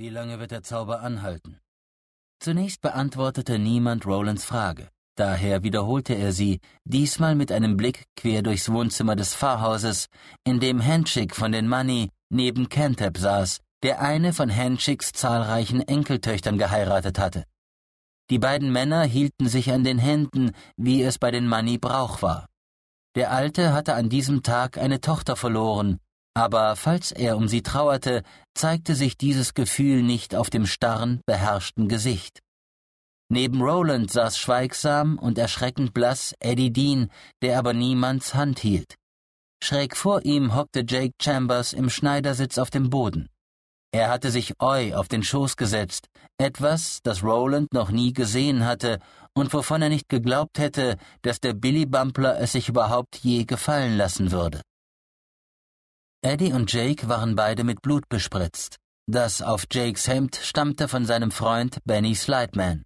Wie lange wird der Zauber anhalten? Zunächst beantwortete niemand Rolands Frage. Daher wiederholte er sie, diesmal mit einem Blick quer durchs Wohnzimmer des Pfarrhauses, in dem Hanchik von den Money neben Cantep saß, der eine von Hanchiks zahlreichen Enkeltöchtern geheiratet hatte. Die beiden Männer hielten sich an den Händen, wie es bei den Money Brauch war. Der Alte hatte an diesem Tag eine Tochter verloren, aber falls er um sie trauerte, zeigte sich dieses Gefühl nicht auf dem starren, beherrschten Gesicht. Neben Roland saß schweigsam und erschreckend blass Eddie Dean, der aber niemands Hand hielt. Schräg vor ihm hockte Jake Chambers im Schneidersitz auf dem Boden. Er hatte sich Oi auf den Schoß gesetzt, etwas, das Roland noch nie gesehen hatte und wovon er nicht geglaubt hätte, dass der Billy Bumpler es sich überhaupt je gefallen lassen würde. Eddie und Jake waren beide mit Blut bespritzt. Das auf Jakes Hemd stammte von seinem Freund Benny Slideman.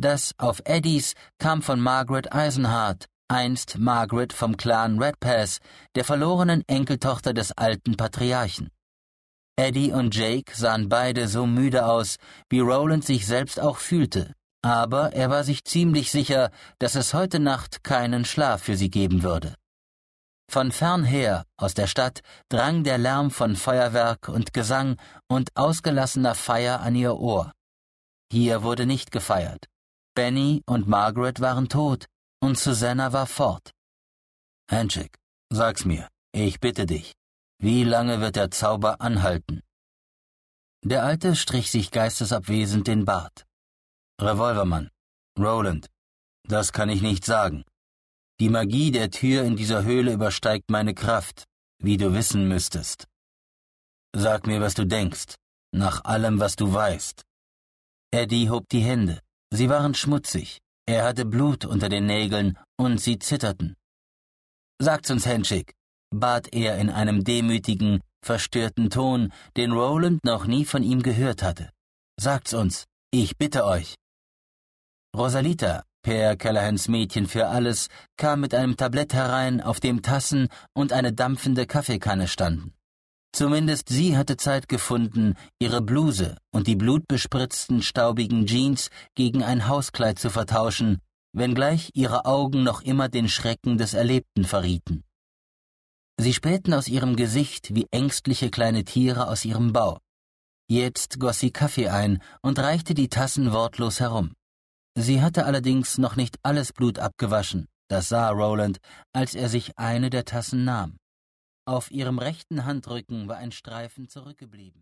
Das auf Eddies kam von Margaret Eisenhardt, einst Margaret vom Clan Redpass, der verlorenen Enkeltochter des alten Patriarchen. Eddie und Jake sahen beide so müde aus, wie Roland sich selbst auch fühlte, aber er war sich ziemlich sicher, dass es heute Nacht keinen Schlaf für sie geben würde. Von fernher, aus der Stadt, drang der Lärm von Feuerwerk und Gesang und ausgelassener Feier an ihr Ohr. Hier wurde nicht gefeiert. Benny und Margaret waren tot und Susanna war fort. Handshake, sag's mir, ich bitte dich, wie lange wird der Zauber anhalten? Der Alte strich sich geistesabwesend den Bart. Revolvermann, Roland, das kann ich nicht sagen. Die Magie der Tür in dieser Höhle übersteigt meine Kraft, wie du wissen müsstest. Sag mir, was du denkst, nach allem, was du weißt. Eddie hob die Hände. Sie waren schmutzig, er hatte Blut unter den Nägeln und sie zitterten. Sagt's uns, Henschik, bat er in einem demütigen, verstörten Ton, den Roland noch nie von ihm gehört hatte. Sagt's uns, ich bitte euch. Rosalita, Per Callahans Mädchen für alles, kam mit einem Tablett herein, auf dem Tassen und eine dampfende Kaffeekanne standen. Zumindest sie hatte Zeit gefunden, ihre Bluse und die blutbespritzten, staubigen Jeans gegen ein Hauskleid zu vertauschen, wenngleich ihre Augen noch immer den Schrecken des Erlebten verrieten. Sie spähten aus ihrem Gesicht wie ängstliche kleine Tiere aus ihrem Bau. Jetzt goss sie Kaffee ein und reichte die Tassen wortlos herum. Sie hatte allerdings noch nicht alles Blut abgewaschen, das sah Roland, als er sich eine der Tassen nahm. Auf ihrem rechten Handrücken war ein Streifen zurückgeblieben.